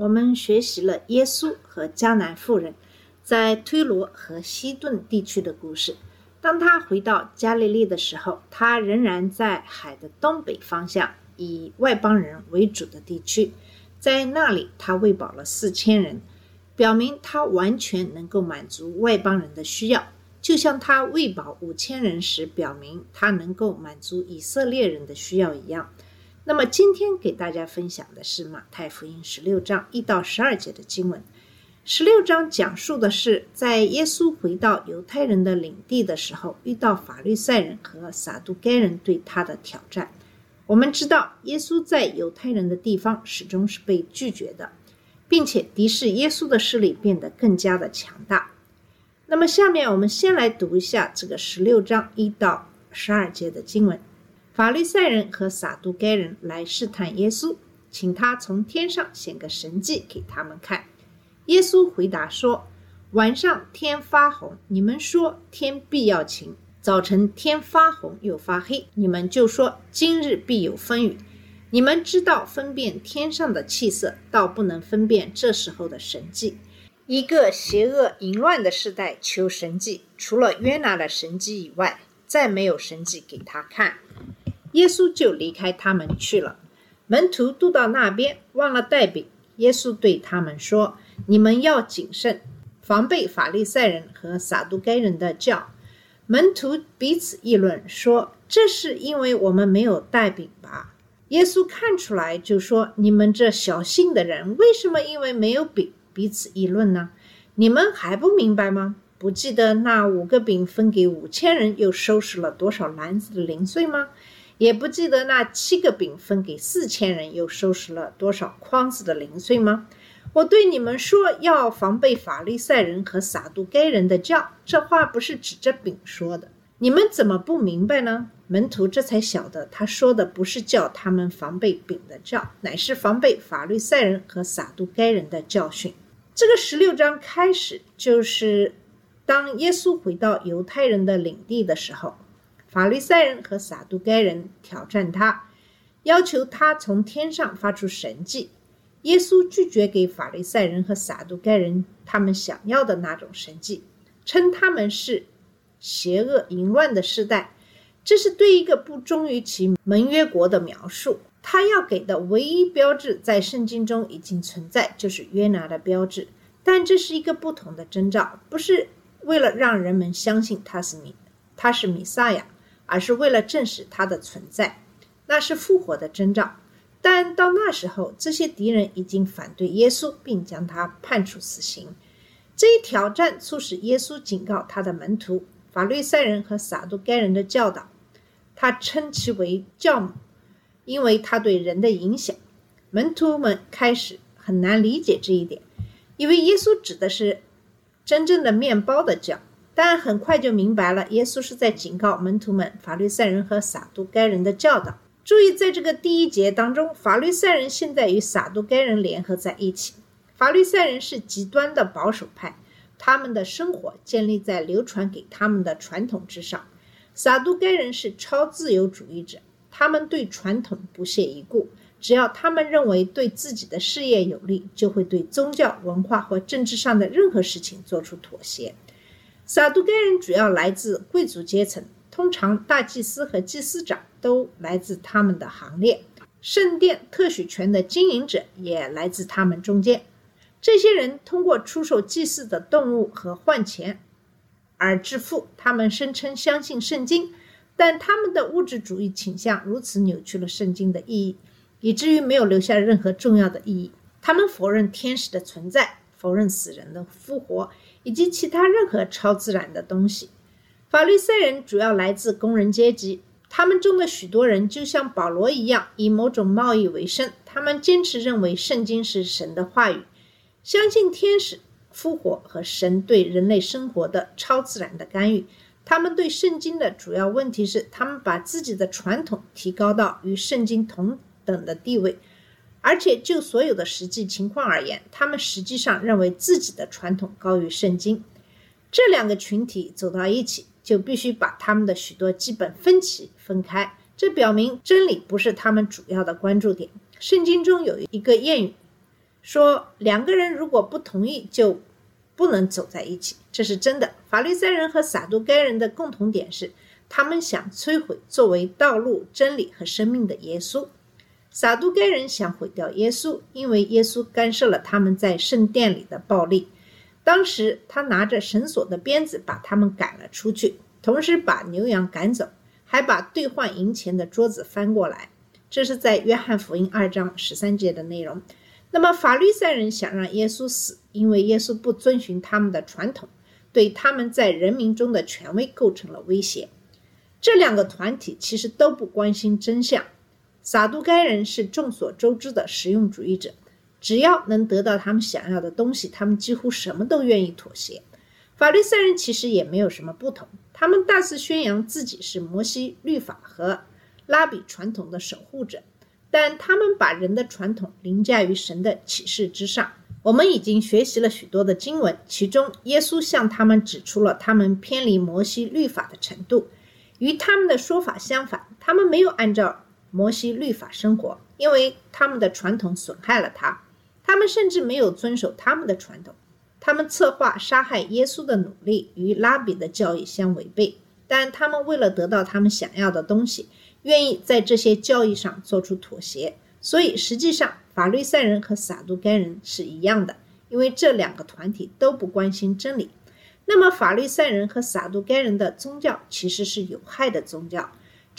我们学习了耶稣和迦南妇人在推罗和西顿地区的故事。当他回到加利利的时候，他仍然在海的东北方向，以外邦人为主的地区。在那里，他喂饱了四千人，表明他完全能够满足外邦人的需要，就像他喂饱五千人时，表明他能够满足以色列人的需要一样。那么今天给大家分享的是马太福音十六章一到十二节的经文。十六章讲述的是在耶稣回到犹太人的领地的时候，遇到法律赛人和撒都该人对他的挑战。我们知道，耶稣在犹太人的地方始终是被拒绝的，并且敌视耶稣的势力变得更加的强大。那么，下面我们先来读一下这个十六章一到十二节的经文。法利赛人和撒都该人来试探耶稣，请他从天上显个神迹给他们看。耶稣回答说：“晚上天发红，你们说天必要晴；早晨天发红又发黑，你们就说今日必有风雨。你们知道分辨天上的气色，倒不能分辨这时候的神迹。一个邪恶淫乱的时代求神迹，除了约拿的神迹以外，再没有神迹给他看。”耶稣就离开他们去了。门徒渡到那边，忘了带饼。耶稣对他们说：“你们要谨慎，防备法利赛人和撒都该人的教。”门徒彼此议论说：“这是因为我们没有带饼吧？”耶稣看出来，就说：“你们这小信的人，为什么因为没有饼彼此议论呢？你们还不明白吗？不记得那五个饼分给五千人，又收拾了多少篮子的零碎吗？”也不记得那七个饼分给四千人，又收拾了多少筐子的零碎吗？我对你们说，要防备法利赛人和撒都该人的教。这话不是指着饼说的，你们怎么不明白呢？门徒这才晓得，他说的不是叫他们防备饼的教，乃是防备法利赛人和撒都该人的教训。这个十六章开始就是当耶稣回到犹太人的领地的时候。法利赛人和撒都该人挑战他，要求他从天上发出神迹。耶稣拒绝给法利赛人和撒都该人他们想要的那种神迹，称他们是邪恶淫乱的时代。这是对一个不忠于其盟约国的描述。他要给的唯一标志在圣经中已经存在，就是约拿的标志。但这是一个不同的征兆，不是为了让人们相信他是米，他是米撒亚。而是为了证实他的存在，那是复活的征兆。但到那时候，这些敌人已经反对耶稣，并将他判处死刑。这一挑战促使耶稣警告他的门徒法律赛人和撒都该人的教导，他称其为教母，因为他对人的影响。门徒们开始很难理解这一点，以为耶稣指的是真正的面包的教。但很快就明白了，耶稣是在警告门徒们法律赛人和撒都该人的教导。注意，在这个第一节当中，法律赛人现在与撒都该人联合在一起。法律赛人是极端的保守派，他们的生活建立在流传给他们的传统之上；撒都该人是超自由主义者，他们对传统不屑一顾，只要他们认为对自己的事业有利，就会对宗教、文化或政治上的任何事情做出妥协。撒都该人主要来自贵族阶层，通常大祭司和祭司长都来自他们的行列。圣殿特许权的经营者也来自他们中间。这些人通过出售祭祀的动物和换钱而致富。他们声称相信圣经，但他们的物质主义倾向如此扭曲了圣经的意义，以至于没有留下任何重要的意义。他们否认天使的存在，否认死人的复活。以及其他任何超自然的东西。法律赛人主要来自工人阶级，他们中的许多人就像保罗一样，以某种贸易为生。他们坚持认为圣经是神的话语，相信天使复活和神对人类生活的超自然的干预。他们对圣经的主要问题是，他们把自己的传统提高到与圣经同等的地位，而且就所有的实际情况而言，他们实际上认为自己的传统高于圣经。这两个群体走到一起，就必须把他们的许多基本分歧分开。这表明真理不是他们主要的关注点。圣经中有一个谚语，说两个人如果不同意，就不能走在一起。这是真的。法利赛人和撒都该人的共同点是，他们想摧毁作为道路、真理和生命的耶稣。撒都该人想毁掉耶稣，因为耶稣干涉了他们在圣殿里的暴力。当时他拿着绳索的鞭子把他们赶了出去，同时把牛羊赶走，还把兑换银钱的桌子翻过来。这是在约翰福音二章十三节的内容。那么法律赛人想让耶稣死，因为耶稣不遵循他们的传统，对他们在人民中的权威构成了威胁。这两个团体其实都不关心真相。撒都该人是众所周知的实用主义者。只要能得到他们想要的东西，他们几乎什么都愿意妥协。法律赛人其实也没有什么不同，他们大肆宣扬自己是摩西律法和拉比传统的守护者，但他们把人的传统凌驾于神的启示之上。我们已经学习了许多的经文，其中耶稣向他们指出了他们偏离摩西律法的程度。与他们的说法相反，他们没有按照摩西律法生活，因为他们的传统损害了他。他们甚至没有遵守他们的传统，他们策划杀害耶稣的努力与拉比的教义相违背，但他们为了得到他们想要的东西，愿意在这些教义上做出妥协。所以，实际上法律赛人和撒都该人是一样的，因为这两个团体都不关心真理。那么，法律赛人和撒都该人的宗教其实是有害的宗教。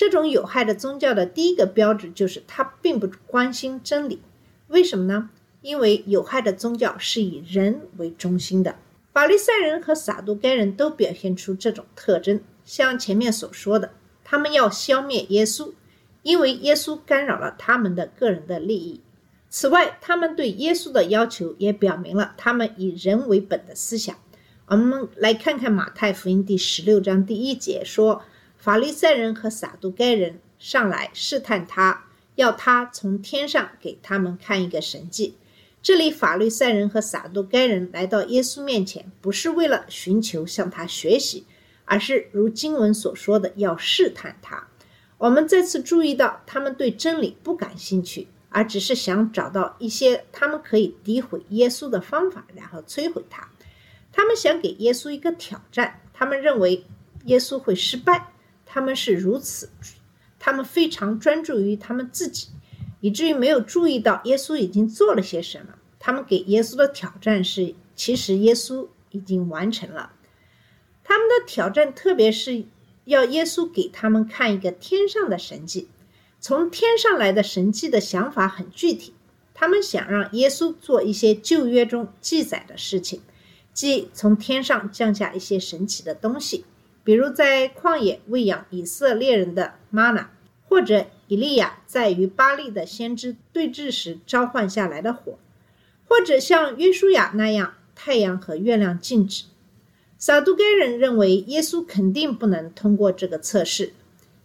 这种有害的宗教的第一个标志就是它并不关心真理。为什么呢？因为有害的宗教是以人为中心的，法利赛人和撒都该人都表现出这种特征。像前面所说的，他们要消灭耶稣，因为耶稣干扰了他们的个人的利益。此外，他们对耶稣的要求也表明了他们以人为本的思想。我们来看看马太福音第十六章第一节说：“法利赛人和撒都该人上来试探他，要他从天上给他们看一个神迹。”这里法利赛人和撒都该人来到耶稣面前，不是为了寻求向他学习，而是如经文所说的要试探他。我们再次注意到，他们对真理不感兴趣，而只是想找到一些他们可以诋毁耶稣的方法，然后摧毁他。他们想给耶稣一个挑战，他们认为耶稣会失败。他们是如此，他们非常专注于他们自己。以至于没有注意到耶稣已经做了些什么。他们给耶稣的挑战是，其实耶稣已经完成了他们的挑战，特别是要耶稣给他们看一个天上的神迹。从天上来的神迹的想法很具体，他们想让耶稣做一些旧约中记载的事情，即从天上降下一些神奇的东西，比如在旷野喂养以色列人的玛纳，或者。以利亚在与巴利的先知对峙时召唤下来的火，或者像约书亚那样，太阳和月亮静止。撒都该人认为耶稣肯定不能通过这个测试。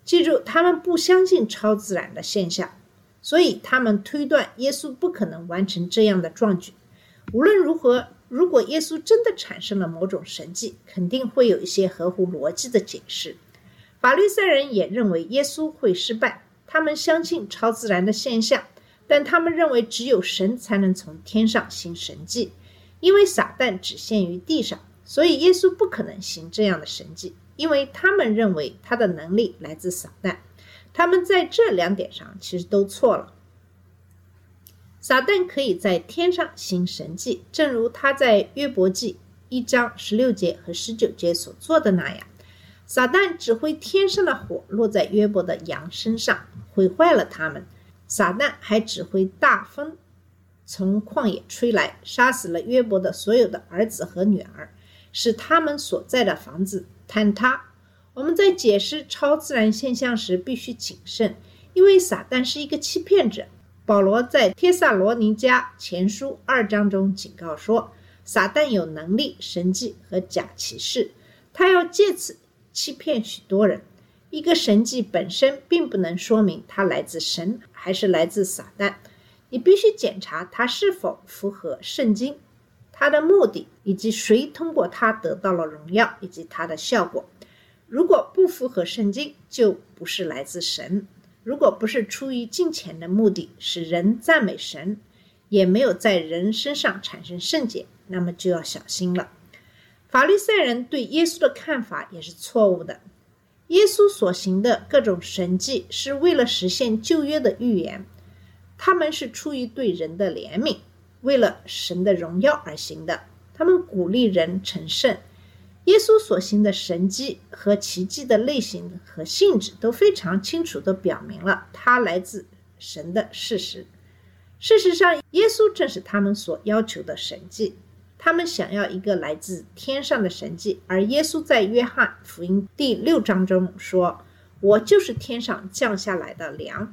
记住，他们不相信超自然的现象，所以他们推断耶稣不可能完成这样的壮举。无论如何，如果耶稣真的产生了某种神迹，肯定会有一些合乎逻辑的解释。法律赛人也认为耶稣会失败。他们相信超自然的现象，但他们认为只有神才能从天上行神迹，因为撒旦只限于地上，所以耶稣不可能行这样的神迹，因为他们认为他的能力来自撒旦。他们在这两点上其实都错了。撒旦可以在天上行神迹，正如他在约伯记一章十六节和十九节所做的那样。撒旦指挥天上的火落在约伯的羊身上，毁坏了他们。撒旦还指挥大风从旷野吹来，杀死了约伯的所有的儿子和女儿，使他们所在的房子坍塌。我们在解释超自然现象时必须谨慎，因为撒旦是一个欺骗者。保罗在帖撒罗尼迦前书二章中警告说，撒旦有能力、神迹和假启示，他要借此欺骗许多人。一个神迹本身并不能说明它来自神还是来自撒旦，你必须检查它是否符合圣经。它的目的以及谁通过它得到了荣耀以及它的效果，如果不符合圣经，就不是来自神；如果不是出于金钱的目的，使人赞美神，也没有在人身上产生圣洁，那么就要小心了。法利赛人对耶稣的看法也是错误的。耶稣所行的各种神迹是为了实现旧约的预言，他们是出于对人的怜悯。为了神的荣耀而行的，他们鼓励人成圣。耶稣所行的神迹和奇迹的类型和性质都非常清楚地表明了他来自神的事实。事实上，耶稣正是他们所要求的神迹。他们想要一个来自天上的神迹，而耶稣在约翰福音第六章中说：“我就是天上降下来的粮。”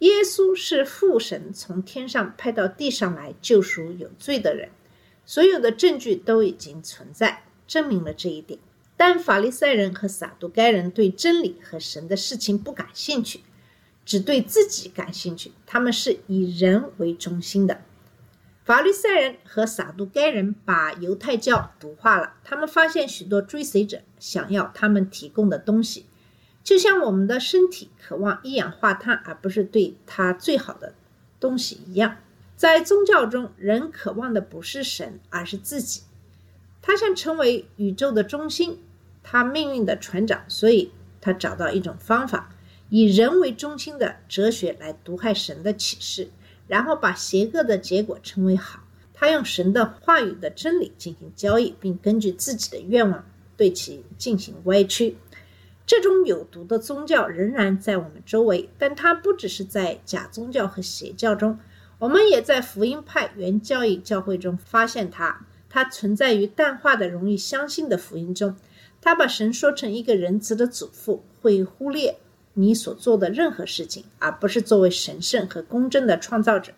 耶稣是父神从天上派到地上来救赎有罪的人，所有的证据都已经存在，证明了这一点。但法利赛人和撒都该人对真理和神的事情不感兴趣，只对自己感兴趣。他们是以人为中心的。法利赛人和撒都该人把犹太教毒化了，他们发现许多追随者想要他们提供的东西。就像我们的身体渴望一氧化碳，而不是对它最好的东西一样，在宗教中，人渴望的不是神，而是自己。他想成为宇宙的中心，他命运的船长，所以他找到一种方法，以人为中心的哲学来毒害神的启示，然后把邪恶的结果称为好。他用神的话语的真理进行交易，并根据自己的愿望对其进行歪曲。这种有毒的宗教仍然在我们周围，但它不只是在假宗教和邪教中，我们也在福音派原教义教会中发现它。它存在于淡化的、容易相信的福音中。他把神说成一个仁慈的祖父，会忽略你所做的任何事情，而不是作为神圣和公正的创造者。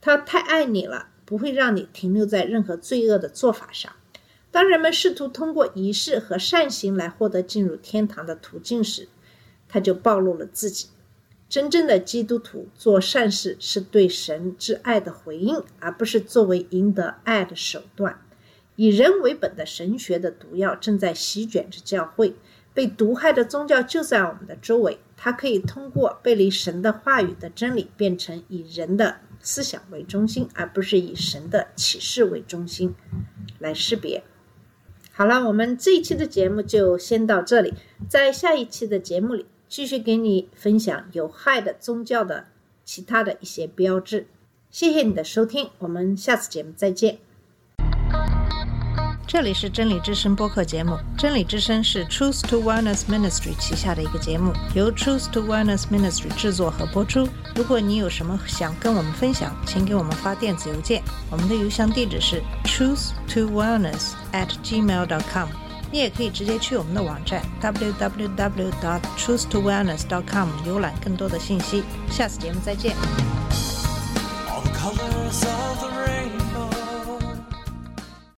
他太爱你了，不会让你停留在任何罪恶的做法上。当人们试图通过仪式和善行来获得进入天堂的途径时，他就暴露了自己。真正的基督徒做善事是对神之爱的回应，而不是作为赢得爱的手段。以人为本的神学的毒药正在席卷着教会，被毒害的宗教就在我们的周围。它可以通过背离神的话语的真理，变成以人的思想为中心，而不是以神的启示为中心来识别。好了，我们这一期的节目就先到这里，在下一期的节目里继续给你分享有害的宗教的其他的一些标志。谢谢你的收听，我们下次节目再见。这里是真理之声播客节目，真理之声是 Truth to Wellness Ministry 旗下的一个节目，由 Truth to Wellness Ministry 制作和播出。如果你有什么想跟我们分享，请给我们发电子邮件，我们的邮箱地址是 truth to wellness at gmail dot com。你也可以直接去我们的网站 www dot truth to wellness dot com 浏览更多的信息。下次节目再见。All the colors of the rainbow.